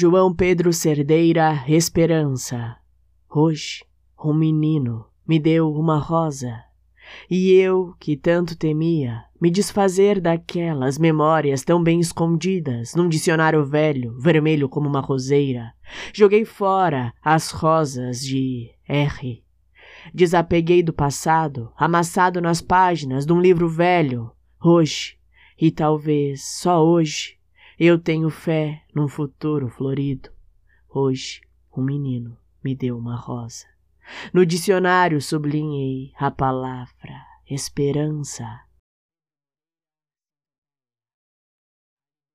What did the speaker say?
João Pedro Cerdeira Esperança. Hoje, um menino me deu uma rosa. E eu, que tanto temia, me desfazer daquelas memórias tão bem escondidas num dicionário velho, vermelho como uma roseira, joguei fora as rosas de R. Desapeguei do passado, amassado nas páginas de um livro velho, hoje, e talvez só hoje, eu tenho fé num futuro florido. Hoje, um menino me deu uma rosa. No dicionário sublinhei a palavra esperança